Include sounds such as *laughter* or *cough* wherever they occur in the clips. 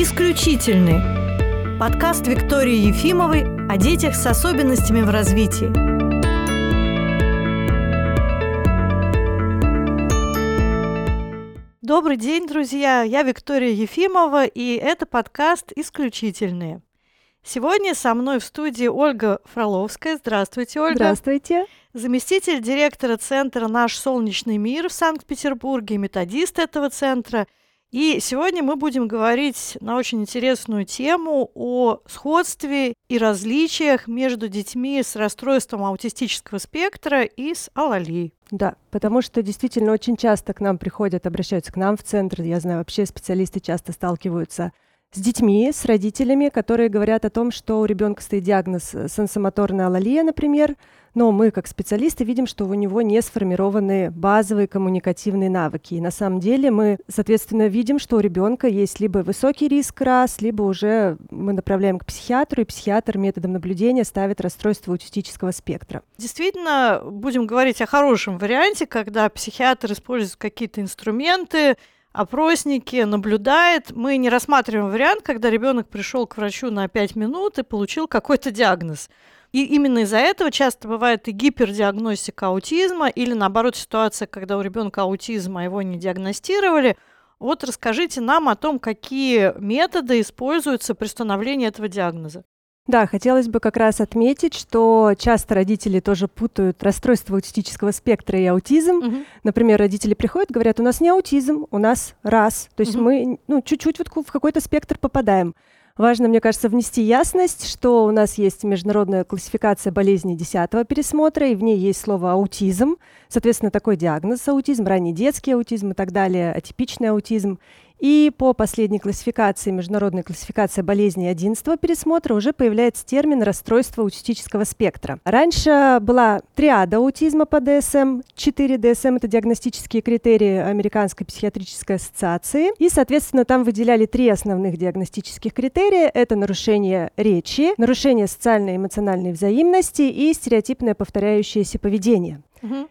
«Исключительный» – подкаст Виктории Ефимовой о детях с особенностями в развитии. Добрый день, друзья! Я Виктория Ефимова, и это подкаст «Исключительные». Сегодня со мной в студии Ольга Фроловская. Здравствуйте, Ольга. Здравствуйте. Заместитель директора центра «Наш солнечный мир» в Санкт-Петербурге, методист этого центра – и сегодня мы будем говорить на очень интересную тему о сходстве и различиях между детьми с расстройством аутистического спектра и с алалией. Да, потому что действительно очень часто к нам приходят, обращаются к нам в центр. Я знаю, вообще специалисты часто сталкиваются детьми, с родителями, которые говорят о том, что у ребенка стоит диагноз сенсомоторная алалия, например, но мы, как специалисты, видим, что у него не сформированы базовые коммуникативные навыки. И на самом деле мы, соответственно, видим, что у ребенка есть либо высокий риск раз, либо уже мы направляем к психиатру, и психиатр методом наблюдения ставит расстройство аутистического спектра. Действительно, будем говорить о хорошем варианте, когда психиатр использует какие-то инструменты, опросники, наблюдает. Мы не рассматриваем вариант, когда ребенок пришел к врачу на 5 минут и получил какой-то диагноз. И именно из-за этого часто бывает и гипердиагностика аутизма, или наоборот ситуация, когда у ребенка аутизм, а его не диагностировали. Вот расскажите нам о том, какие методы используются при становлении этого диагноза. Да, хотелось бы как раз отметить, что часто родители тоже путают расстройство аутистического спектра и аутизм. Угу. Например, родители приходят, говорят, у нас не аутизм, у нас раз. То есть угу. мы ну, чуть-чуть вот в какой-то спектр попадаем. Важно, мне кажется, внести ясность, что у нас есть международная классификация болезней 10 пересмотра, и в ней есть слово аутизм. Соответственно, такой диагноз аутизм, ранний детский аутизм и так далее, атипичный аутизм. И по последней классификации, международной классификации болезней 11 пересмотра, уже появляется термин расстройство аутистического спектра. Раньше была триада аутизма по DSM, 4 DSM — это диагностические критерии Американской психиатрической ассоциации. И, соответственно, там выделяли три основных диагностических критерия. Это нарушение речи, нарушение социальной и эмоциональной взаимности и стереотипное повторяющееся поведение.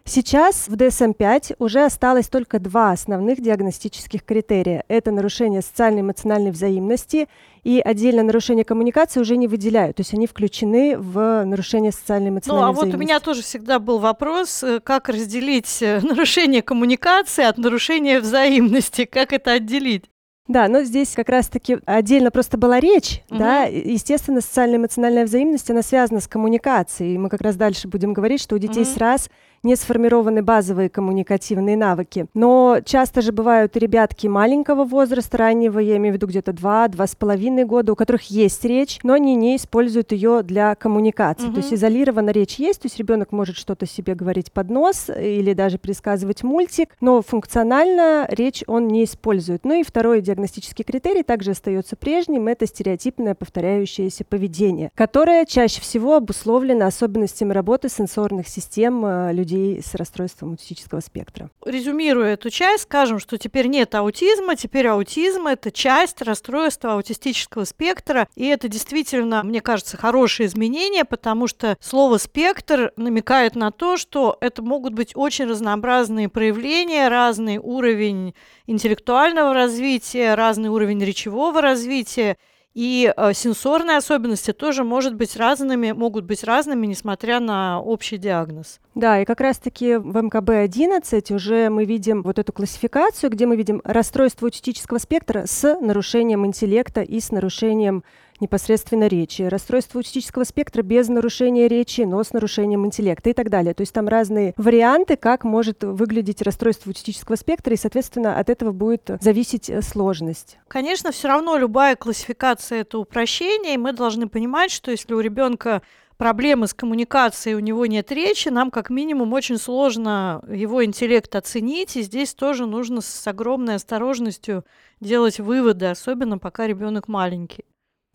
Сейчас в DSM-5 уже осталось только два основных диагностических критерия. Это нарушение социальной и эмоциональной взаимности и отдельно нарушение коммуникации уже не выделяют. То есть они включены в нарушение социальной и эмоциональной Ну, а вот у меня тоже всегда был вопрос, э, как разделить э, *laughs* нарушение коммуникации от нарушения взаимности, как это отделить? Да, но здесь как раз-таки отдельно просто была речь, угу. да, естественно, социальная эмоциональная взаимность, она связана с коммуникацией, и мы как раз дальше будем говорить, что у детей угу. с раз не сформированы базовые коммуникативные навыки. Но часто же бывают ребятки маленького возраста, раннего, я имею в виду где-то 2-2,5 года, у которых есть речь, но они не используют ее для коммуникации. Угу. То есть изолированно речь есть, то есть ребенок может что-то себе говорить под нос или даже пересказывать мультик, но функционально речь он не использует. Ну и второй диагностический критерий также остается прежним, это стереотипное повторяющееся поведение, которое чаще всего обусловлено особенностями работы сенсорных систем э, людей людей с расстройством аутистического спектра. Резюмируя эту часть, скажем, что теперь нет аутизма, теперь аутизм – это часть расстройства аутистического спектра, и это действительно, мне кажется, хорошее изменение, потому что слово «спектр» намекает на то, что это могут быть очень разнообразные проявления, разный уровень интеллектуального развития, разный уровень речевого развития, и э, сенсорные особенности тоже может быть разными, могут быть разными, несмотря на общий диагноз. Да, и как раз-таки в МКБ-11 уже мы видим вот эту классификацию, где мы видим расстройство аутистического спектра с нарушением интеллекта и с нарушением непосредственно речи, расстройство аутистического спектра без нарушения речи, но с нарушением интеллекта и так далее. То есть там разные варианты, как может выглядеть расстройство аутистического спектра, и, соответственно, от этого будет зависеть э, сложность. Конечно, все равно любая классификация это упрощение, и мы должны понимать, что если у ребенка проблемы с коммуникацией, у него нет речи, нам как минимум очень сложно его интеллект оценить, и здесь тоже нужно с огромной осторожностью делать выводы, особенно пока ребенок маленький.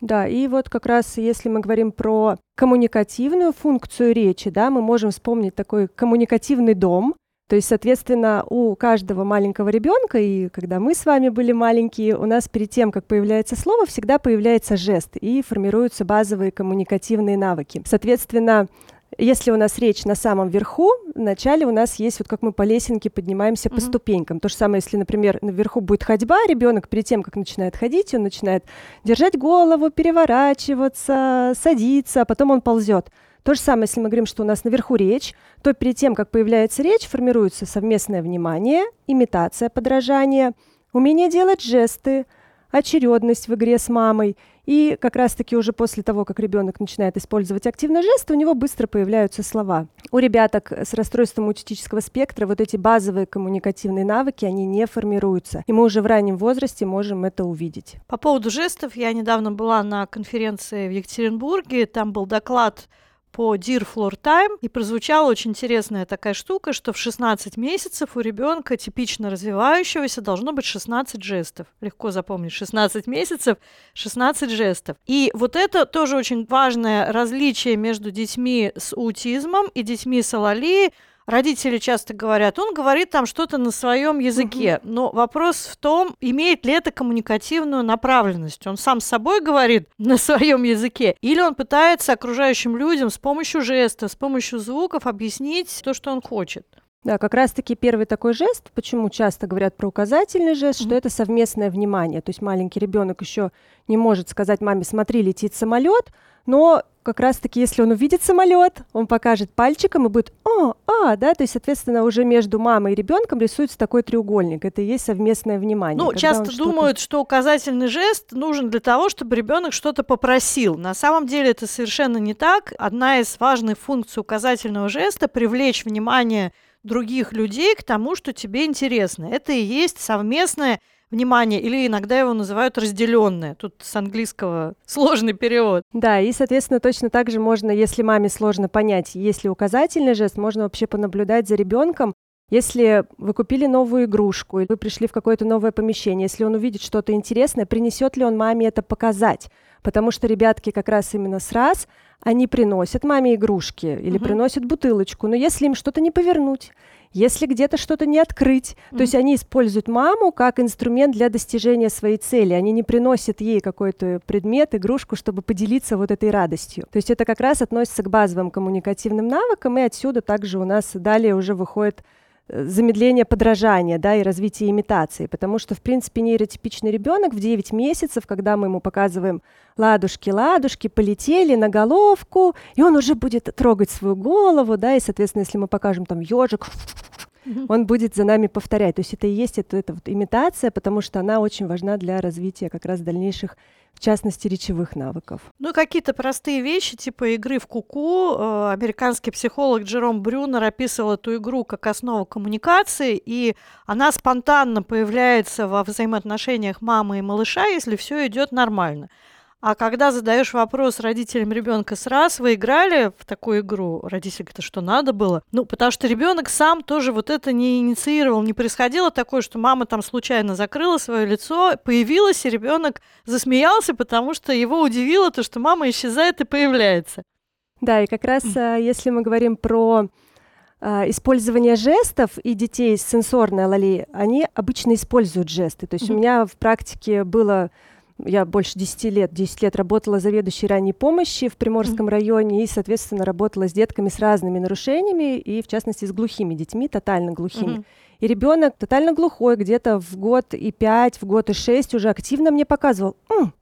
Да, и вот как раз если мы говорим про коммуникативную функцию речи, да, мы можем вспомнить такой коммуникативный дом. То есть, соответственно, у каждого маленького ребенка, и когда мы с вами были маленькие, у нас перед тем, как появляется слово, всегда появляется жест, и формируются базовые коммуникативные навыки. Соответственно, Если у нас речь на самом верху, вначале у нас есть вот как мы по лесенке поднимаемся mm-hmm. по ступенькам. То же самое, если, например, наверху будет ходьба, ребенок перед тем, как начинает ходить, он начинает держать голову, переворачиваться, садиться, а потом он ползет. То же самое, если мы говорим, что у нас наверху речь, то перед тем, как появляется речь, формируется совместное внимание, имитация подражания, умение делать жесты, очередность в игре с мамой. И как раз-таки уже после того, как ребенок начинает использовать активно жесты, у него быстро появляются слова. У ребяток с расстройством аутистического спектра вот эти базовые коммуникативные навыки, они не формируются. И мы уже в раннем возрасте можем это увидеть. По поводу жестов, я недавно была на конференции в Екатеринбурге, там был доклад по Dear Floor Time, и прозвучала очень интересная такая штука, что в 16 месяцев у ребенка типично развивающегося должно быть 16 жестов. Легко запомнить, 16 месяцев, 16 жестов. И вот это тоже очень важное различие между детьми с аутизмом и детьми с алалией, родители часто говорят, он говорит там что-то на своем языке, угу. но вопрос в том, имеет ли это коммуникативную направленность. Он сам с собой говорит *laughs* на своем языке, или он пытается окружающим людям с помощью жестов, с помощью звуков объяснить то, что он хочет. Да, как раз-таки первый такой жест, почему часто говорят про указательный жест, mm-hmm. что это совместное внимание. То есть маленький ребенок еще не может сказать маме, смотри, летит самолет, но как раз-таки, если он увидит самолет, он покажет пальчиком и будет «О, а», да, то есть, соответственно, уже между мамой и ребенком рисуется такой треугольник. Это и есть совместное внимание. Ну, часто думают, что указательный жест нужен для того, чтобы ребенок что-то попросил. На самом деле это совершенно не так. Одна из важных функций указательного жеста – привлечь внимание других людей к тому, что тебе интересно. Это и есть совместное внимание, или иногда его называют разделенное. Тут с английского *laughs* сложный перевод. Да, и, соответственно, точно так же можно, если маме сложно понять, есть ли указательный жест, можно вообще понаблюдать за ребенком, если вы купили новую игрушку, или вы пришли в какое-то новое помещение, если он увидит что-то интересное, принесет ли он маме это показать? Потому что ребятки как раз именно с раз, они приносят маме игрушки или угу. приносят бутылочку, но если им что-то не повернуть, если где-то что-то не открыть, mm-hmm. то есть они используют маму как инструмент для достижения своей цели. Они не приносят ей какой-то предмет, игрушку, чтобы поделиться вот этой радостью. То есть это как раз относится к базовым коммуникативным навыкам, и отсюда также у нас далее уже выходит замедление подражания, да, и развитие имитации, потому что, в принципе, нейротипичный ребенок в 9 месяцев, когда мы ему показываем ладушки, ладушки, полетели на головку, и он уже будет трогать свою голову, да, и, соответственно, если мы покажем там ежик, он будет за нами повторять. То есть это и есть это, это вот имитация, потому что она очень важна для развития как раз дальнейших в частности, речевых навыков. Ну, какие-то простые вещи, типа игры в куку. Э, американский психолог Джером Брюнер описывал эту игру как основу коммуникации, и она спонтанно появляется во взаимоотношениях мамы и малыша, если все идет нормально. А когда задаешь вопрос родителям ребенка с раз, вы играли в такую игру, родители говорят, что надо было. Ну, потому что ребенок сам тоже вот это не инициировал, не происходило такое, что мама там случайно закрыла свое лицо, появилась, и ребенок засмеялся, потому что его удивило то, что мама исчезает и появляется. Да, и как раз а, если мы говорим про а, использование жестов и детей с сенсорной алалией, они обычно используют жесты. То есть mm-hmm. у меня в практике было я больше 10 лет, 10 лет работала заведующей ранней помощи в Приморском mm-hmm. районе и, соответственно, работала с детками с разными нарушениями и, в частности, с глухими детьми, тотально глухими. Mm-hmm. И ребенок тотально глухой, где-то в год и пять, в год и шесть уже активно мне показывал, М,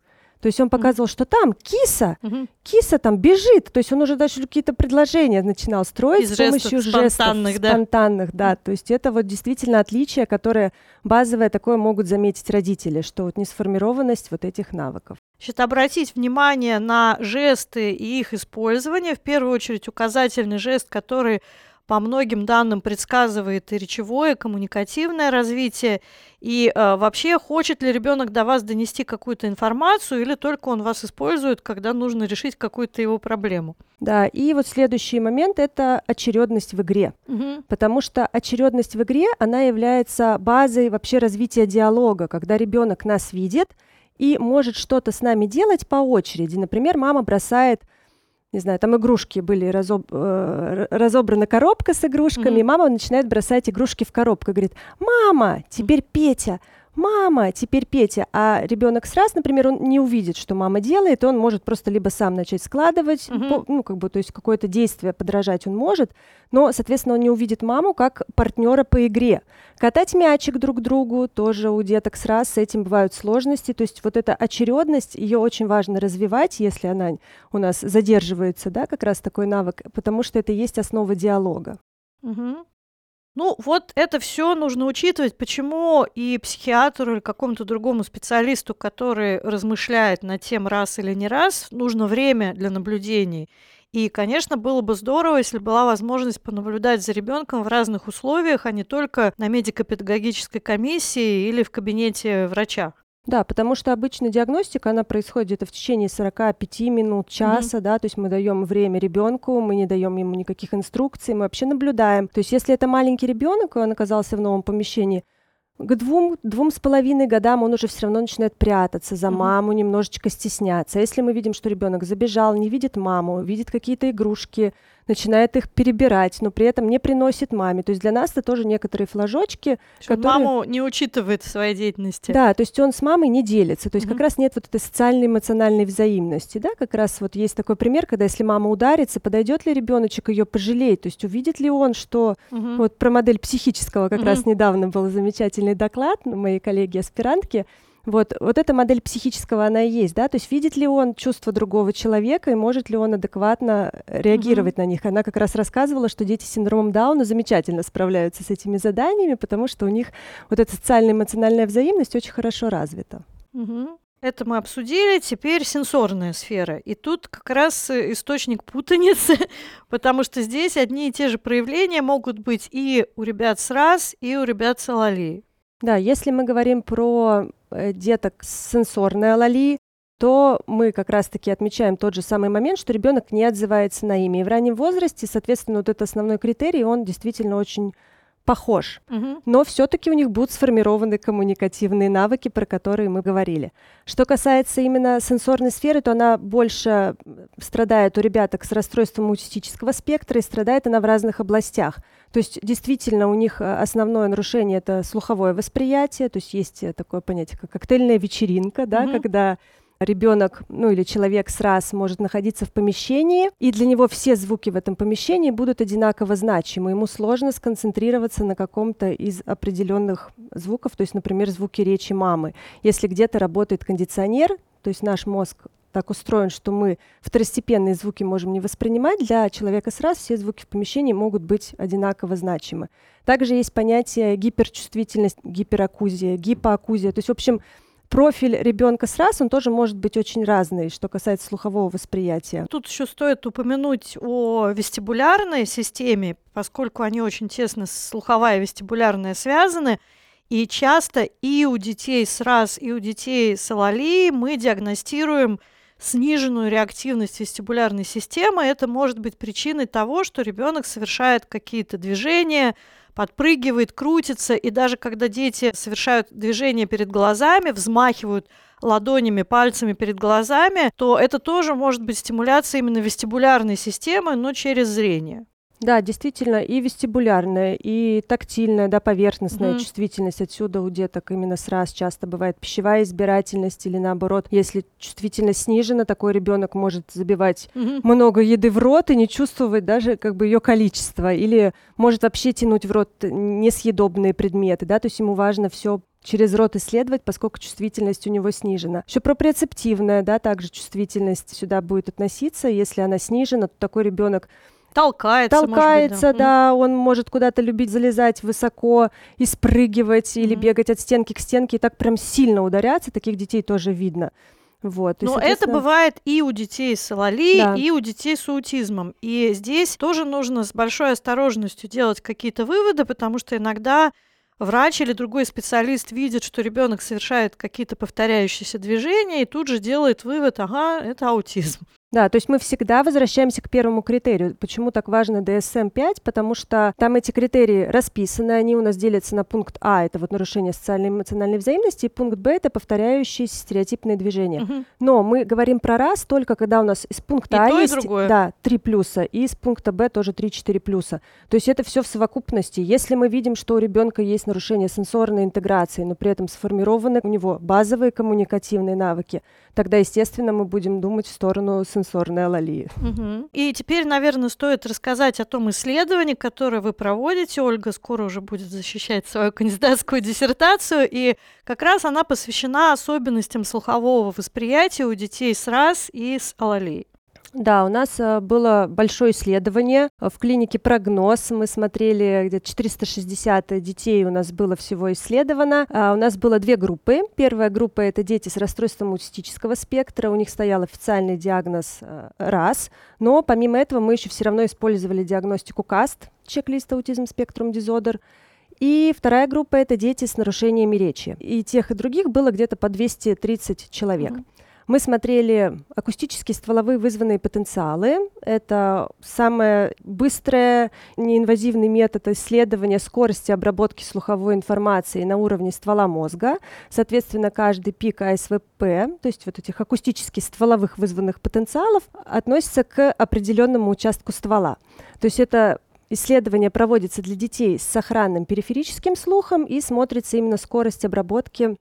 то есть он показывал, что там киса, mm-hmm. киса там бежит. То есть он уже даже какие-то предложения начинал строить Из с помощью жестов спонтанных, да? спонтанных, да. То есть это вот действительно отличие, которое базовое такое могут заметить родители, что вот несформированность вот этих навыков. Значит, обратить внимание на жесты и их использование. В первую очередь указательный жест, который по многим данным предсказывает и речевое, и коммуникативное развитие, и э, вообще хочет ли ребенок до вас донести какую-то информацию, или только он вас использует, когда нужно решить какую-то его проблему. Да, и вот следующий момент это очередность в игре, угу. потому что очередность в игре она является базой вообще развития диалога, когда ребенок нас видит и может что-то с нами делать по очереди. Например, мама бросает не знаю, там игрушки были разоб, э, разобрана коробка с игрушками, mm-hmm. мама начинает бросать игрушки в коробку, говорит, мама, теперь Петя, мама, теперь Петя, а ребенок сразу, например, он не увидит, что мама делает, он может просто либо сам начать складывать, угу. ну, как бы, то есть какое-то действие подражать он может, но, соответственно, он не увидит маму как партнера по игре. Катать мячик друг другу тоже у деток сразу с этим бывают сложности, то есть вот эта очередность, ее очень важно развивать, если она у нас задерживается, да, как раз такой навык, потому что это есть основа диалога. Угу. Ну, вот это все нужно учитывать, почему и психиатру или какому-то другому специалисту, который размышляет над тем, раз или не раз, нужно время для наблюдений. И, конечно, было бы здорово, если была возможность понаблюдать за ребенком в разных условиях, а не только на медико-педагогической комиссии или в кабинете врача. Да, потому что обычно диагностика, она происходит где-то в течение 45 минут, часа, mm-hmm. да, то есть мы даем время ребенку, мы не даем ему никаких инструкций, мы вообще наблюдаем. То есть если это маленький ребенок, и он оказался в новом помещении, к двум, двум с половиной годам он уже все равно начинает прятаться за маму, немножечко стесняться. А если мы видим, что ребенок забежал, не видит маму, видит какие-то игрушки, начинает их перебирать, но при этом не приносит маме. То есть для нас это тоже некоторые флажочки, Что которые... маму не учитывает в своей деятельности. Да, то есть он с мамой не делится. То есть mm-hmm. как раз нет вот этой социальной эмоциональной взаимности. Да, как раз вот есть такой пример, когда если мама ударится, подойдет ли ребеночек ее пожалеть, то есть увидит ли он, что mm-hmm. вот про модель психического как mm-hmm. раз недавно был замечательный доклад моей коллеги-аспирантки, вот, вот эта модель психического, она и есть, да, то есть видит ли он чувство другого человека и может ли он адекватно реагировать mm-hmm. на них. Она как раз рассказывала, что дети с синдромом Дауна замечательно справляются с этими заданиями, потому что у них вот эта социальная эмоциональная взаимность очень хорошо развита. Mm-hmm. Это мы обсудили, теперь сенсорная сфера. И тут как раз источник путаницы, *laughs* потому что здесь одни и те же проявления могут быть и у ребят с раз, и у ребят с алалией. Да, если мы говорим про э, деток с сенсорной алалией, то мы как раз-таки отмечаем тот же самый момент, что ребенок не отзывается на имя. И в раннем возрасте, соответственно, вот этот основной критерий, он действительно очень похож, угу. но все-таки у них будут сформированы коммуникативные навыки, про которые мы говорили. Что касается именно сенсорной сферы, то она больше страдает у ребяток с расстройством аутистического спектра, и страдает она в разных областях. То есть действительно у них э, основное нарушение это слуховое восприятие, то есть есть э, такое понятие как коктейльная вечеринка, да, угу. когда ребенок, ну или человек с раз может находиться в помещении, и для него все звуки в этом помещении будут одинаково значимы. Ему сложно сконцентрироваться на каком-то из определенных звуков, то есть, например, звуки речи мамы. Если где-то работает кондиционер, то есть наш мозг так устроен, что мы второстепенные звуки можем не воспринимать, для человека с раз все звуки в помещении могут быть одинаково значимы. Также есть понятие гиперчувствительность, гиперакузия, гипоакузия. То есть, в общем, профиль ребенка с раз, он тоже может быть очень разный, что касается слухового восприятия. Тут еще стоит упомянуть о вестибулярной системе, поскольку они очень тесно слуховая и вестибулярная связаны. И часто и у детей с раз, и у детей с алалией мы диагностируем сниженную реактивность вестибулярной системы. Это может быть причиной того, что ребенок совершает какие-то движения, подпрыгивает, крутится, и даже когда дети совершают движение перед глазами, взмахивают ладонями, пальцами перед глазами, то это тоже может быть стимуляция именно вестибулярной системы, но через зрение. Да, действительно, и вестибулярная, и тактильная, да, поверхностная mm-hmm. чувствительность. Отсюда у деток именно сразу часто бывает пищевая избирательность или наоборот, если чувствительность снижена, такой ребенок может забивать mm-hmm. много еды в рот и не чувствовать даже как бы ее количество, или может вообще тянуть в рот несъедобные предметы, да, то есть ему важно все через рот исследовать, поскольку чувствительность у него снижена. Еще проприоцептивная, да, также чувствительность сюда будет относиться. Если она снижена, то такой ребенок Толкается, Толкается, быть, да. да. Он может куда-то любить залезать высоко и спрыгивать, mm-hmm. или бегать от стенки к стенке, и так прям сильно ударяться. Таких детей тоже видно. Вот, Но соответственно... это бывает и у детей с алали, да. и у детей с аутизмом. И здесь тоже нужно с большой осторожностью делать какие-то выводы, потому что иногда врач или другой специалист видит, что ребенок совершает какие-то повторяющиеся движения, и тут же делает вывод, ага, это аутизм. Да, то есть мы всегда возвращаемся к первому критерию. Почему так важно DSM-5? Потому что там эти критерии расписаны, они у нас делятся на пункт А, это вот нарушение социальной и эмоциональной взаимности, и пункт Б, это повторяющиеся стереотипные движения. Угу. Но мы говорим про раз только когда у нас из пункта и А то, есть другое. да, 3 плюса, и из пункта Б тоже 3-4 плюса. То есть это все в совокупности. Если мы видим, что у ребенка есть нарушение сенсорной интеграции, но при этом сформированы у него базовые коммуникативные навыки, тогда, естественно, мы будем думать в сторону сенсорной алалии. Угу. И теперь, наверное, стоит рассказать о том исследовании, которое вы проводите. Ольга скоро уже будет защищать свою кандидатскую диссертацию, и как раз она посвящена особенностям слухового восприятия у детей с РАС и с алалией. Да, у нас э, было большое исследование в клинике «Прогноз». Мы смотрели, где-то 460 детей у нас было всего исследовано. А у нас было две группы. Первая группа – это дети с расстройством аутистического спектра. У них стоял официальный диагноз э, РАС. Но помимо этого мы еще все равно использовали диагностику КАСТ, чек-лист аутизм спектрум дизодер. И вторая группа – это дети с нарушениями речи. И тех, и других было где-то по 230 человек. Mm-hmm. Мы смотрели акустические стволовые вызванные потенциалы. Это самое быстрое, неинвазивный метод исследования скорости обработки слуховой информации на уровне ствола мозга. Соответственно, каждый пик АСВП, то есть вот этих акустических стволовых вызванных потенциалов, относится к определенному участку ствола. То есть это Исследование проводится для детей с сохранным периферическим слухом и смотрится именно скорость обработки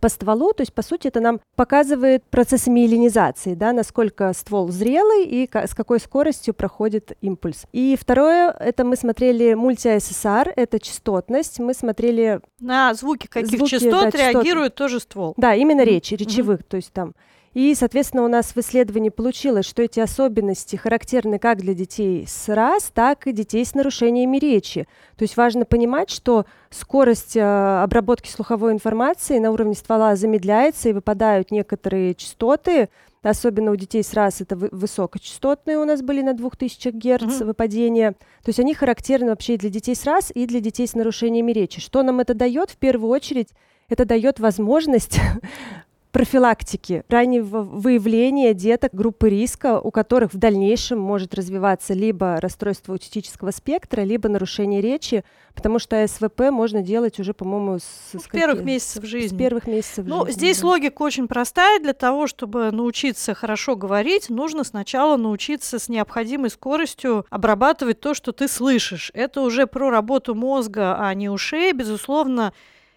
по стволу, то есть, по сути, это нам показывает процесс миелинизации, да, насколько ствол зрелый и с какой скоростью проходит импульс. И второе, это мы смотрели мульти-ССР, это частотность, мы смотрели... На звуки каких звуки, частот да, реагирует частот. тоже ствол. Да, именно речи, речевых, mm-hmm. то есть там и, соответственно, у нас в исследовании получилось, что эти особенности характерны как для детей с РАС, так и детей с нарушениями речи. То есть важно понимать, что скорость э, обработки слуховой информации на уровне ствола замедляется, и выпадают некоторые частоты, особенно у детей с РАС это высокочастотные у нас были на 2000 Гц mm-hmm. выпадения. То есть они характерны вообще и для детей с РАС, и для детей с нарушениями речи. Что нам это дает? В первую очередь это дает возможность *laughs* профилактики, раннего выявления деток группы риска, у которых в дальнейшем может развиваться либо расстройство аутистического спектра, либо нарушение речи, потому что СВП можно делать уже, по-моему, с, ну, с первых месяцев жизни. С первых месяцев ну, жизни. Здесь да. логика очень простая. Для того, чтобы научиться хорошо говорить, нужно сначала научиться с необходимой скоростью обрабатывать то, что ты слышишь. Это уже про работу мозга, а не ушей. Безусловно,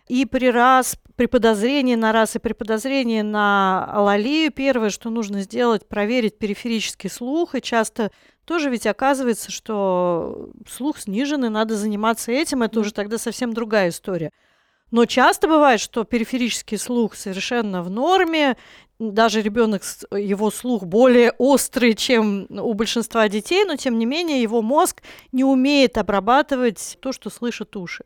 и при раз, при подозрении на раз и при подозрении на алалию, первое, что нужно сделать, проверить периферический слух. И часто тоже ведь оказывается, что слух снижен, и надо заниматься этим. Это уже тогда совсем другая история. Но часто бывает, что периферический слух совершенно в норме, даже ребенок, его слух более острый, чем у большинства детей, но тем не менее его мозг не умеет обрабатывать то, что слышат уши.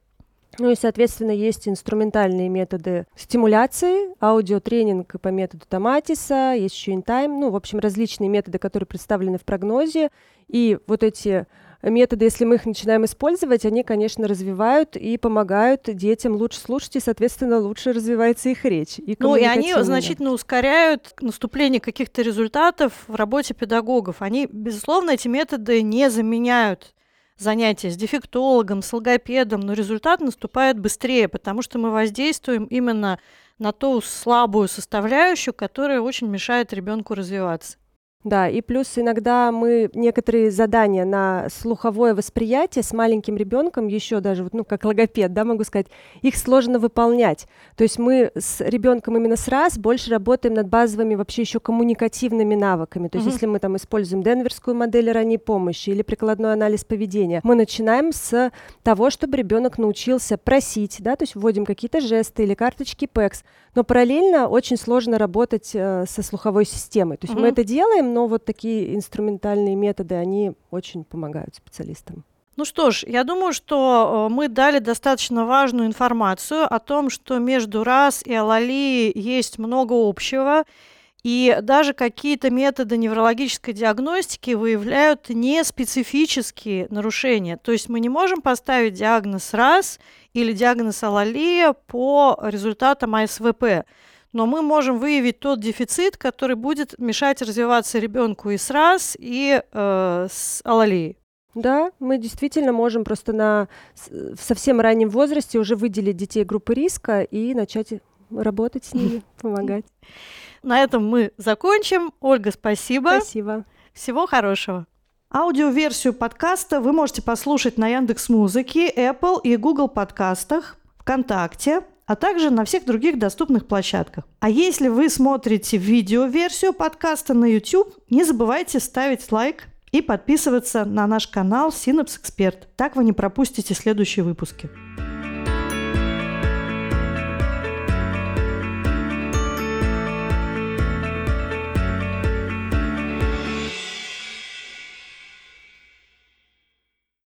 Ну и, соответственно, есть инструментальные методы стимуляции, аудиотренинг по методу Томатиса, есть еще InTime, ну, в общем, различные методы, которые представлены в прогнозе. И вот эти методы, если мы их начинаем использовать, они, конечно, развивают и помогают детям лучше слушать, и, соответственно, лучше развивается их речь. И ну, и они значительно ускоряют наступление каких-то результатов в работе педагогов. Они, безусловно, эти методы не заменяют занятия с дефектологом, с логопедом, но результат наступает быстрее, потому что мы воздействуем именно на ту слабую составляющую, которая очень мешает ребенку развиваться. Да, и плюс иногда мы некоторые задания на слуховое восприятие с маленьким ребенком, еще даже, ну, как логопед, да, могу сказать, их сложно выполнять. То есть мы с ребенком именно с раз больше работаем над базовыми вообще еще коммуникативными навыками. То есть mm-hmm. если мы там используем денверскую модель ранней помощи или прикладной анализ поведения, мы начинаем с того, чтобы ребенок научился просить, да, то есть вводим какие-то жесты или карточки PEX, но параллельно очень сложно работать э, со слуховой системой. То есть mm-hmm. мы это делаем, но вот такие инструментальные методы, они очень помогают специалистам. Ну что ж, я думаю, что э, мы дали достаточно важную информацию о том, что между РАС и Алали есть много общего, и даже какие-то методы неврологической диагностики выявляют неспецифические нарушения. То есть мы не можем поставить диагноз РАС или диагноз алалия по результатам АСВП. Но мы можем выявить тот дефицит, который будет мешать развиваться ребенку и с раз, и э, с алалией. Да, мы действительно можем просто на в совсем раннем возрасте уже выделить детей группы риска и начать работать с *laughs* ними, помогать. На этом мы закончим. Ольга, спасибо. Спасибо. Всего хорошего. Аудиоверсию подкаста вы можете послушать на Яндекс Музыке, Apple и Google подкастах, ВКонтакте, а также на всех других доступных площадках. А если вы смотрите видеоверсию подкаста на YouTube, не забывайте ставить лайк и подписываться на наш канал Synapse Expert. Так вы не пропустите следующие выпуски.